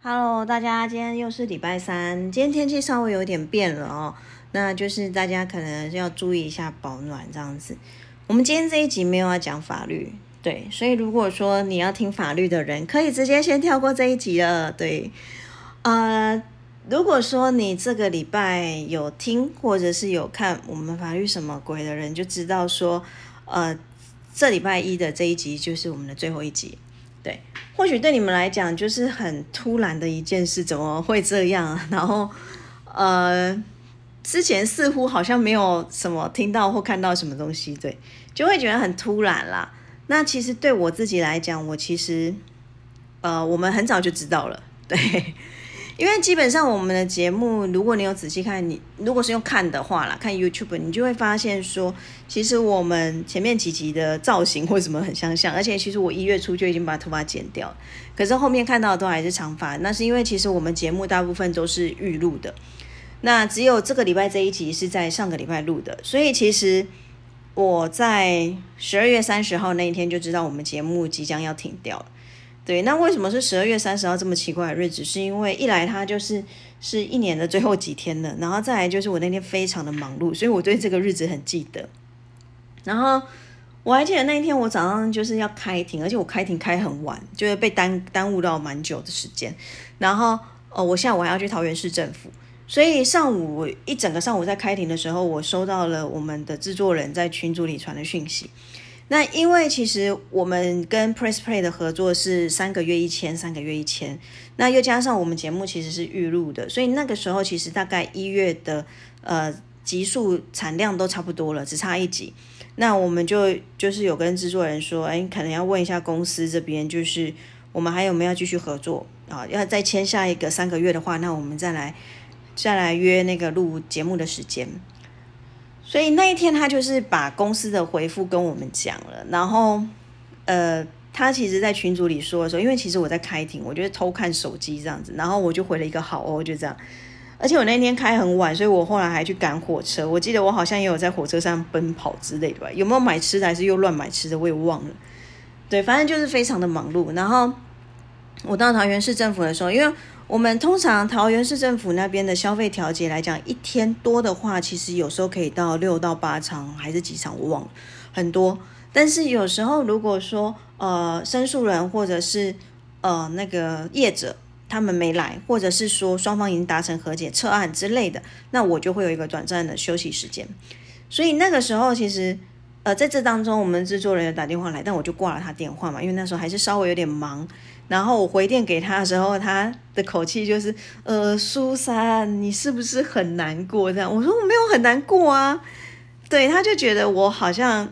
Hello，大家，今天又是礼拜三，今天天气稍微有点变了哦，那就是大家可能要注意一下保暖这样子。我们今天这一集没有要讲法律，对，所以如果说你要听法律的人，可以直接先跳过这一集了。对，呃，如果说你这个礼拜有听或者是有看我们法律什么鬼的人，就知道说，呃，这礼拜一的这一集就是我们的最后一集。对，或许对你们来讲就是很突然的一件事，怎么会这样？然后，呃，之前似乎好像没有什么听到或看到什么东西，对，就会觉得很突然啦。那其实对我自己来讲，我其实，呃，我们很早就知道了，对。因为基本上我们的节目，如果你有仔细看，你如果是用看的话啦，看 YouTube，你就会发现说，其实我们前面几集的造型或什么很相像，而且其实我一月初就已经把头发剪掉，可是后面看到的都还是长发。那是因为其实我们节目大部分都是预录的，那只有这个礼拜这一集是在上个礼拜录的，所以其实我在十二月三十号那一天就知道我们节目即将要停掉了。对，那为什么是十二月三十号这么奇怪的日子？是因为一来它就是是一年的最后几天了，然后再来就是我那天非常的忙碌，所以我对这个日子很记得。然后我还记得那一天我早上就是要开庭，而且我开庭开很晚，就是被耽耽误到蛮久的时间。然后哦，我下午还要去桃园市政府，所以上午一整个上午在开庭的时候，我收到了我们的制作人在群组里传的讯息。那因为其实我们跟 Press Play 的合作是三个月一千，三个月一千，那又加上我们节目其实是预录的，所以那个时候其实大概一月的呃集数产量都差不多了，只差一集。那我们就就是有跟制作人说，哎，可能要问一下公司这边，就是我们还有没有继续合作啊？要再签下一个三个月的话，那我们再来再来约那个录节目的时间。所以那一天，他就是把公司的回复跟我们讲了，然后，呃，他其实，在群组里说的时候，因为其实我在开庭，我就偷看手机这样子，然后我就回了一个好哦，就这样。而且我那天开很晚，所以我后来还去赶火车。我记得我好像也有在火车上奔跑之类的吧？有没有买吃的，还是又乱买吃的，我也忘了。对，反正就是非常的忙碌。然后我到桃园市政府的时候，因为我们通常桃园市政府那边的消费调节来讲，一天多的话，其实有时候可以到六到八场，还是几场，我忘了很多。但是有时候如果说呃申诉人或者是呃那个业者他们没来，或者是说双方已经达成和解撤案之类的，那我就会有一个短暂的休息时间。所以那个时候其实呃在这当中，我们制作人员打电话来，但我就挂了他电话嘛，因为那时候还是稍微有点忙。然后我回电给他的时候，他的口气就是，呃，苏珊，你是不是很难过？这样，我说我没有很难过啊。对，他就觉得我好像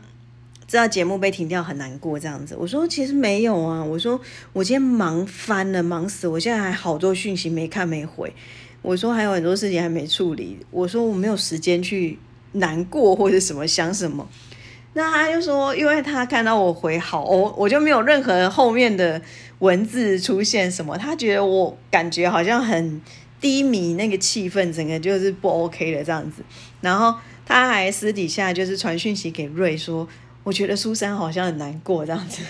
知道节目被停掉很难过这样子。我说其实没有啊，我说我今天忙翻了，忙死，我现在还好多讯息没看没回。我说还有很多事情还没处理。我说我没有时间去难过或者什么想什么。那他就说，因为他看到我回好，我我就没有任何后面的。文字出现什么？他觉得我感觉好像很低迷，那个气氛整个就是不 OK 的这样子。然后他还私底下就是传讯息给瑞说，我觉得苏珊好像很难过这样子。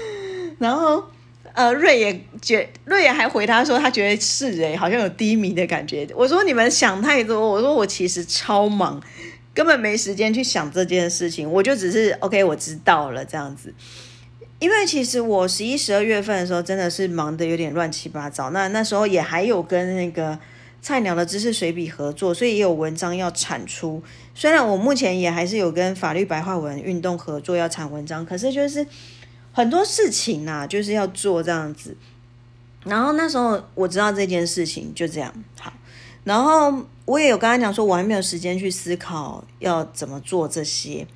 然后呃，瑞也觉瑞也还回他说，他觉得是诶，好像有低迷的感觉。我说你们想太多，我说我其实超忙，根本没时间去想这件事情，我就只是 OK，我知道了这样子。因为其实我十一、十二月份的时候真的是忙得有点乱七八糟，那那时候也还有跟那个菜鸟的知识随笔合作，所以也有文章要产出。虽然我目前也还是有跟法律白话文运动合作要产文章，可是就是很多事情呐，就是要做这样子。然后那时候我知道这件事情就这样好，然后我也有跟他讲说，我还没有时间去思考要怎么做这些。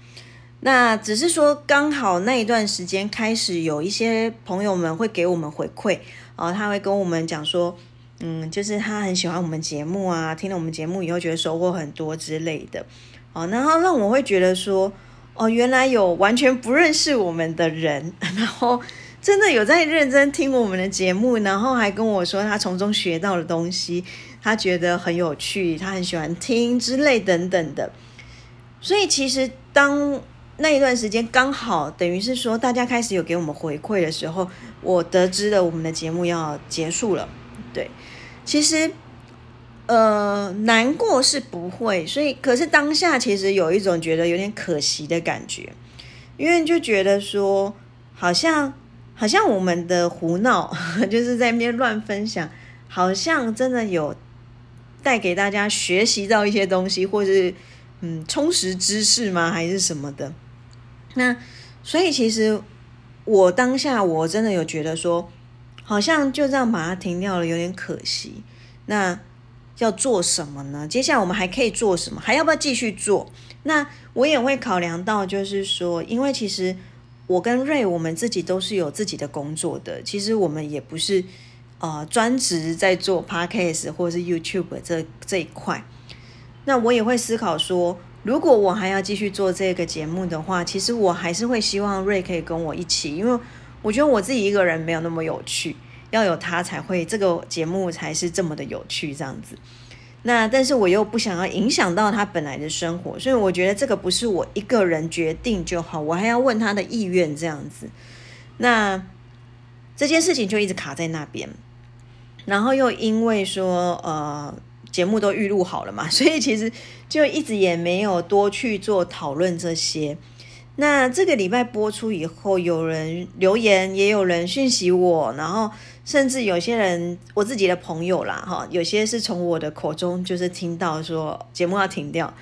那只是说，刚好那一段时间开始有一些朋友们会给我们回馈，哦，他会跟我们讲说，嗯，就是他很喜欢我们节目啊，听了我们节目以后觉得收获很多之类的，哦，然后让我会觉得说，哦，原来有完全不认识我们的人，然后真的有在认真听我们的节目，然后还跟我说他从中学到的东西，他觉得很有趣，他很喜欢听之类等等的，所以其实当。那一段时间刚好等于是说，大家开始有给我们回馈的时候，我得知了我们的节目要结束了。对，其实呃难过是不会，所以可是当下其实有一种觉得有点可惜的感觉，因为就觉得说好像好像我们的胡闹 就是在那边乱分享，好像真的有带给大家学习到一些东西，或是嗯充实知识吗？还是什么的？那所以其实我当下我真的有觉得说。好像就这样把它停掉了，有点可惜。那要做什么呢？接下来我们还可以做什么？还要不要继续做？那我也会考量到，就是说，因为其实我跟瑞我们自己都是有自己的工作的，其实我们也不是呃专职在做 podcast 或者是 YouTube 这这一块。那我也会思考说，如果我还要继续做这个节目的话，其实我还是会希望瑞可以跟我一起，因为。我觉得我自己一个人没有那么有趣，要有他才会这个节目才是这么的有趣这样子。那但是我又不想要影响到他本来的生活，所以我觉得这个不是我一个人决定就好，我还要问他的意愿这样子。那这件事情就一直卡在那边，然后又因为说呃节目都预录好了嘛，所以其实就一直也没有多去做讨论这些。那这个礼拜播出以后，有人留言，也有人讯息我，然后甚至有些人我自己的朋友啦，哈，有些是从我的口中就是听到说节目要停掉，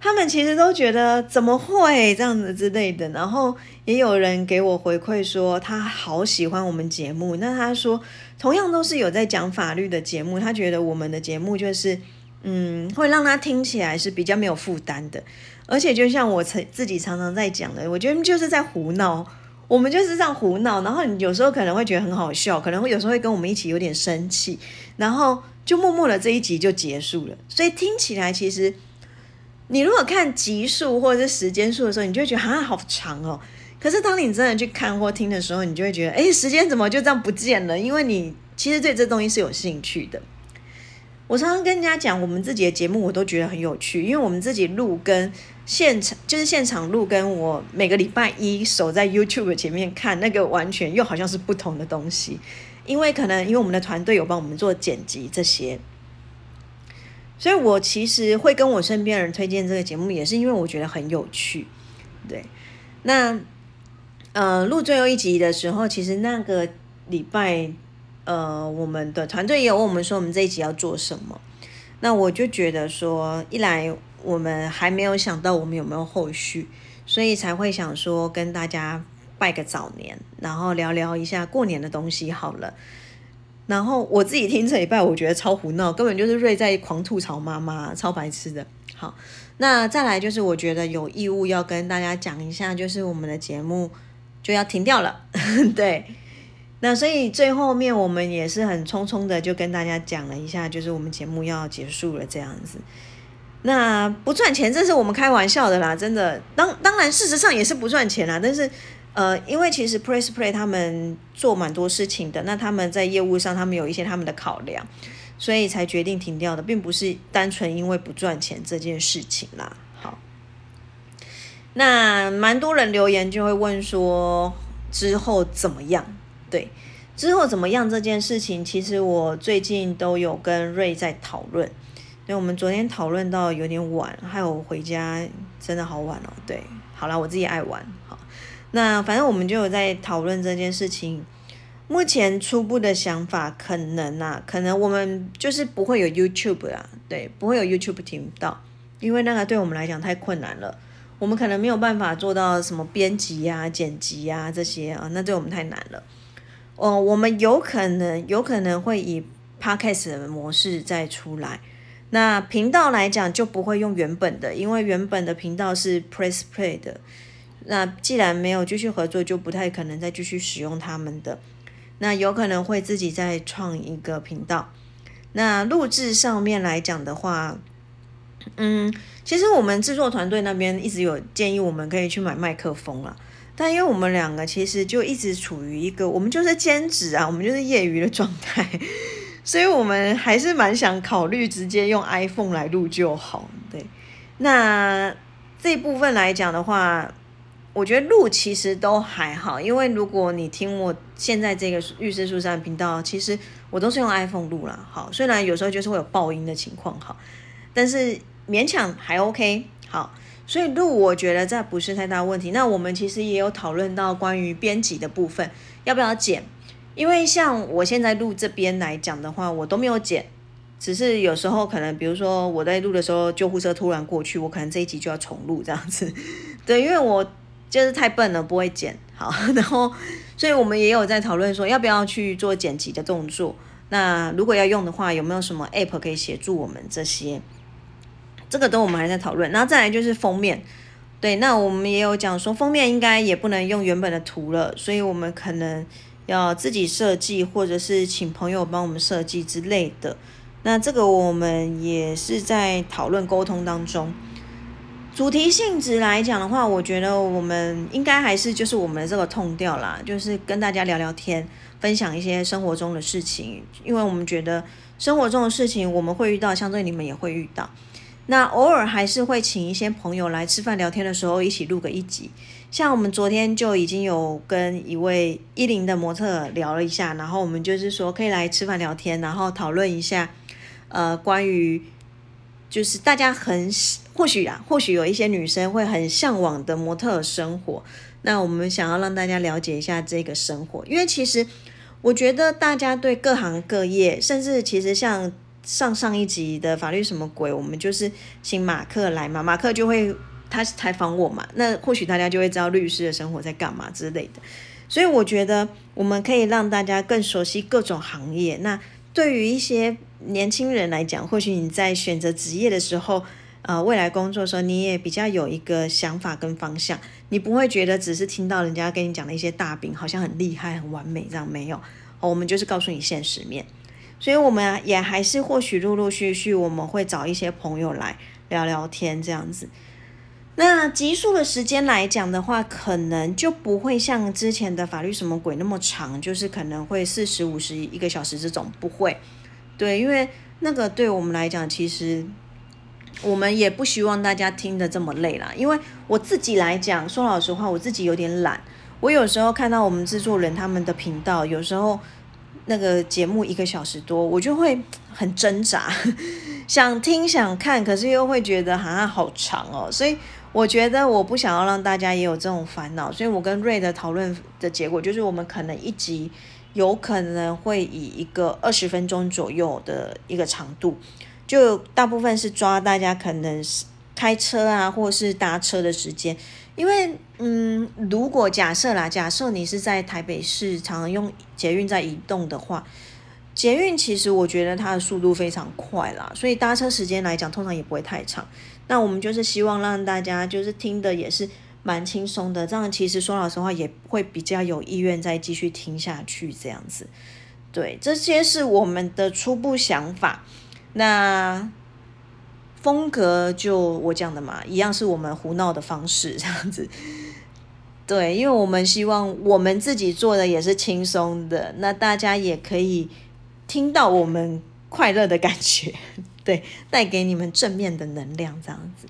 他们其实都觉得怎么会这样子之类的，然后也有人给我回馈说他好喜欢我们节目，那他说同样都是有在讲法律的节目，他觉得我们的节目就是嗯，会让他听起来是比较没有负担的。而且就像我曾自己常常在讲的，我觉得就是在胡闹，我们就是这样胡闹，然后你有时候可能会觉得很好笑，可能会有时候会跟我们一起有点生气，然后就默默的这一集就结束了。所以听起来其实，你如果看集数或者是时间数的时候，你就会觉得啊好长哦。可是当你真的去看或听的时候，你就会觉得，哎，时间怎么就这样不见了？因为你其实对这东西是有兴趣的。我常常跟人家讲，我们自己的节目我都觉得很有趣，因为我们自己录跟现场就是现场录，跟我每个礼拜一守在 YouTube 前面看那个完全又好像是不同的东西。因为可能因为我们的团队有帮我们做剪辑这些，所以我其实会跟我身边人推荐这个节目，也是因为我觉得很有趣。对，那呃录最后一集的时候，其实那个礼拜。呃，我们的团队也有问我们说，我们这一集要做什么？那我就觉得说，一来我们还没有想到我们有没有后续，所以才会想说跟大家拜个早年，然后聊聊一下过年的东西好了。然后我自己听这一拜，我觉得超胡闹，根本就是瑞在狂吐槽妈妈，超白痴的。好，那再来就是我觉得有义务要跟大家讲一下，就是我们的节目就要停掉了，对。那所以最后面我们也是很匆匆的就跟大家讲了一下，就是我们节目要结束了这样子。那不赚钱，这是我们开玩笑的啦，真的。当当然，事实上也是不赚钱啦。但是，呃，因为其实 Press Play 他们做蛮多事情的，那他们在业务上他们有一些他们的考量，所以才决定停掉的，并不是单纯因为不赚钱这件事情啦。好，那蛮多人留言就会问说之后怎么样？对，之后怎么样这件事情，其实我最近都有跟瑞在讨论。因为我们昨天讨论到有点晚，还有回家真的好晚哦。对，好了，我自己爱玩。那反正我们就有在讨论这件事情。目前初步的想法，可能啊，可能我们就是不会有 YouTube 啊，对，不会有 YouTube 听到，因为那个对我们来讲太困难了。我们可能没有办法做到什么编辑呀、剪辑呀这些啊，那对我们太难了。哦，我们有可能有可能会以 podcast 的模式再出来。那频道来讲就不会用原本的，因为原本的频道是 Press Play 的。那既然没有继续合作，就不太可能再继续使用他们的。那有可能会自己再创一个频道。那录制上面来讲的话，嗯，其实我们制作团队那边一直有建议，我们可以去买麦克风了。但因为我们两个其实就一直处于一个，我们就是兼职啊，我们就是业余的状态，所以我们还是蛮想考虑直接用 iPhone 来录就好。对，那这部分来讲的话，我觉得录其实都还好，因为如果你听我现在这个律师书山频道，其实我都是用 iPhone 录啦。好，虽然有时候就是会有爆音的情况，好，但是勉强还 OK。好，所以录我觉得这不是太大问题。那我们其实也有讨论到关于编辑的部分，要不要剪？因为像我现在录这边来讲的话，我都没有剪，只是有时候可能，比如说我在录的时候，救护车突然过去，我可能这一集就要重录这样子。对，因为我。就是太笨了，不会剪好，然后，所以我们也有在讨论说，要不要去做剪辑的动作。那如果要用的话，有没有什么 app 可以协助我们这些？这个都我们还在讨论。然后再来就是封面，对，那我们也有讲说，封面应该也不能用原本的图了，所以我们可能要自己设计，或者是请朋友帮我们设计之类的。那这个我们也是在讨论沟通当中。主题性质来讲的话，我觉得我们应该还是就是我们的这个痛调啦，就是跟大家聊聊天，分享一些生活中的事情。因为我们觉得生活中的事情我们会遇到，相对你们也会遇到。那偶尔还是会请一些朋友来吃饭聊天的时候一起录个一集。像我们昨天就已经有跟一位一零的模特聊了一下，然后我们就是说可以来吃饭聊天，然后讨论一下，呃，关于。就是大家很或许啊，或许有一些女生会很向往的模特生活。那我们想要让大家了解一下这个生活，因为其实我觉得大家对各行各业，甚至其实像上上一集的法律什么鬼，我们就是请马克来嘛，马克就会他采访我嘛，那或许大家就会知道律师的生活在干嘛之类的。所以我觉得我们可以让大家更熟悉各种行业。那对于一些年轻人来讲，或许你在选择职业的时候，呃，未来工作的时候，你也比较有一个想法跟方向，你不会觉得只是听到人家跟你讲的一些大饼，好像很厉害、很完美这样没有。哦我们就是告诉你现实面，所以我们也还是或许陆陆续续我们会找一些朋友来聊聊天这样子。那集数的时间来讲的话，可能就不会像之前的法律什么鬼那么长，就是可能会四十五十一个小时这种不会。对，因为那个对我们来讲，其实我们也不希望大家听得这么累啦。因为我自己来讲，说老实话，我自己有点懒。我有时候看到我们制作人他们的频道，有时候那个节目一个小时多，我就会很挣扎，想听想看，可是又会觉得好像好长哦，所以。我觉得我不想要让大家也有这种烦恼，所以我跟瑞的讨论的结果就是，我们可能一集有可能会以一个二十分钟左右的一个长度，就大部分是抓大家可能是开车啊，或是搭车的时间，因为嗯，如果假设啦，假设你是在台北市常用捷运在移动的话，捷运其实我觉得它的速度非常快啦，所以搭车时间来讲，通常也不会太长。那我们就是希望让大家就是听的也是蛮轻松的，这样其实说老实话也会比较有意愿再继续听下去这样子。对，这些是我们的初步想法。那风格就我讲的嘛，一样是我们胡闹的方式这样子。对，因为我们希望我们自己做的也是轻松的，那大家也可以听到我们快乐的感觉。对，带给你们正面的能量，这样子。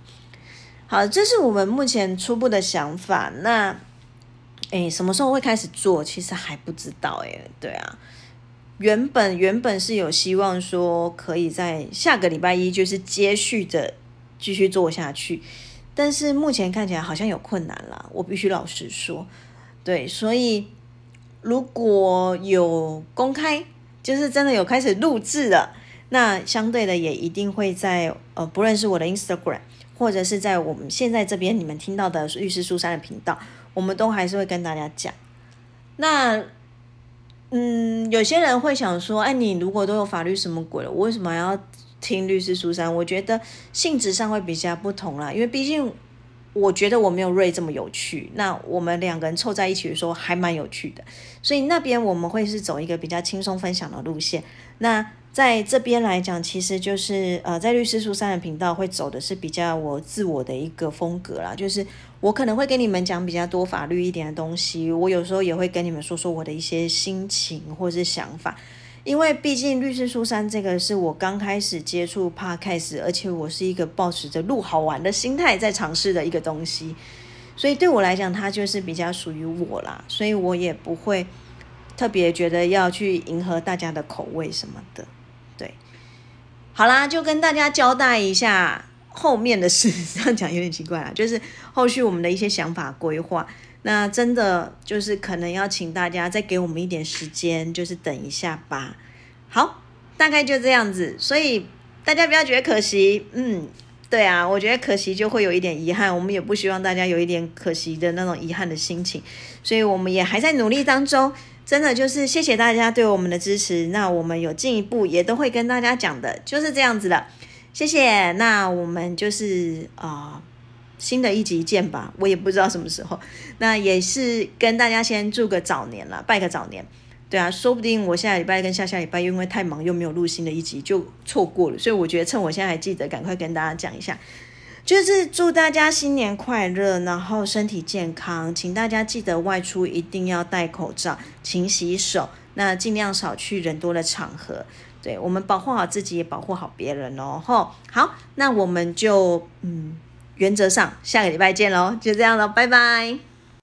好，这是我们目前初步的想法。那，诶，什么时候会开始做？其实还不知道。诶，对啊，原本原本是有希望说可以在下个礼拜一就是接续的继续做下去，但是目前看起来好像有困难了。我必须老实说，对，所以如果有公开，就是真的有开始录制了。那相对的也一定会在呃，不论是我的 Instagram，或者是在我们现在这边你们听到的律师书山的频道，我们都还是会跟大家讲。那嗯，有些人会想说，哎，你如果都有法律什么鬼了，我为什么要听律师书山？我觉得性质上会比较不同啦，因为毕竟我觉得我没有瑞这么有趣。那我们两个人凑在一起的时候还蛮有趣的，所以那边我们会是走一个比较轻松分享的路线。那在这边来讲，其实就是呃，在律师书三的频道会走的是比较我自我的一个风格啦，就是我可能会跟你们讲比较多法律一点的东西，我有时候也会跟你们说说我的一些心情或是想法，因为毕竟律师书三这个是我刚开始接触 podcast，而且我是一个抱持着录好玩的心态在尝试的一个东西。所以对我来讲，它就是比较属于我啦，所以我也不会特别觉得要去迎合大家的口味什么的。好啦，就跟大家交代一下后面的事，这样讲有点奇怪啊，就是后续我们的一些想法规划。那真的就是可能要请大家再给我们一点时间，就是等一下吧。好，大概就这样子，所以大家不要觉得可惜，嗯。对啊，我觉得可惜就会有一点遗憾，我们也不希望大家有一点可惜的那种遗憾的心情，所以我们也还在努力当中。真的就是谢谢大家对我们的支持，那我们有进一步也都会跟大家讲的，就是这样子的。谢谢，那我们就是啊新的一集见吧，我也不知道什么时候，那也是跟大家先祝个早年了，拜个早年。对啊，说不定我下礼拜跟下下礼拜因为太忙又没有录新的一集就错过了，所以我觉得趁我现在还记得，赶快跟大家讲一下，就是祝大家新年快乐，然后身体健康，请大家记得外出一定要戴口罩，勤洗手，那尽量少去人多的场合，对我们保护好自己也保护好别人哦。吼，好，那我们就嗯，原则上下个礼拜见喽，就这样了，拜拜。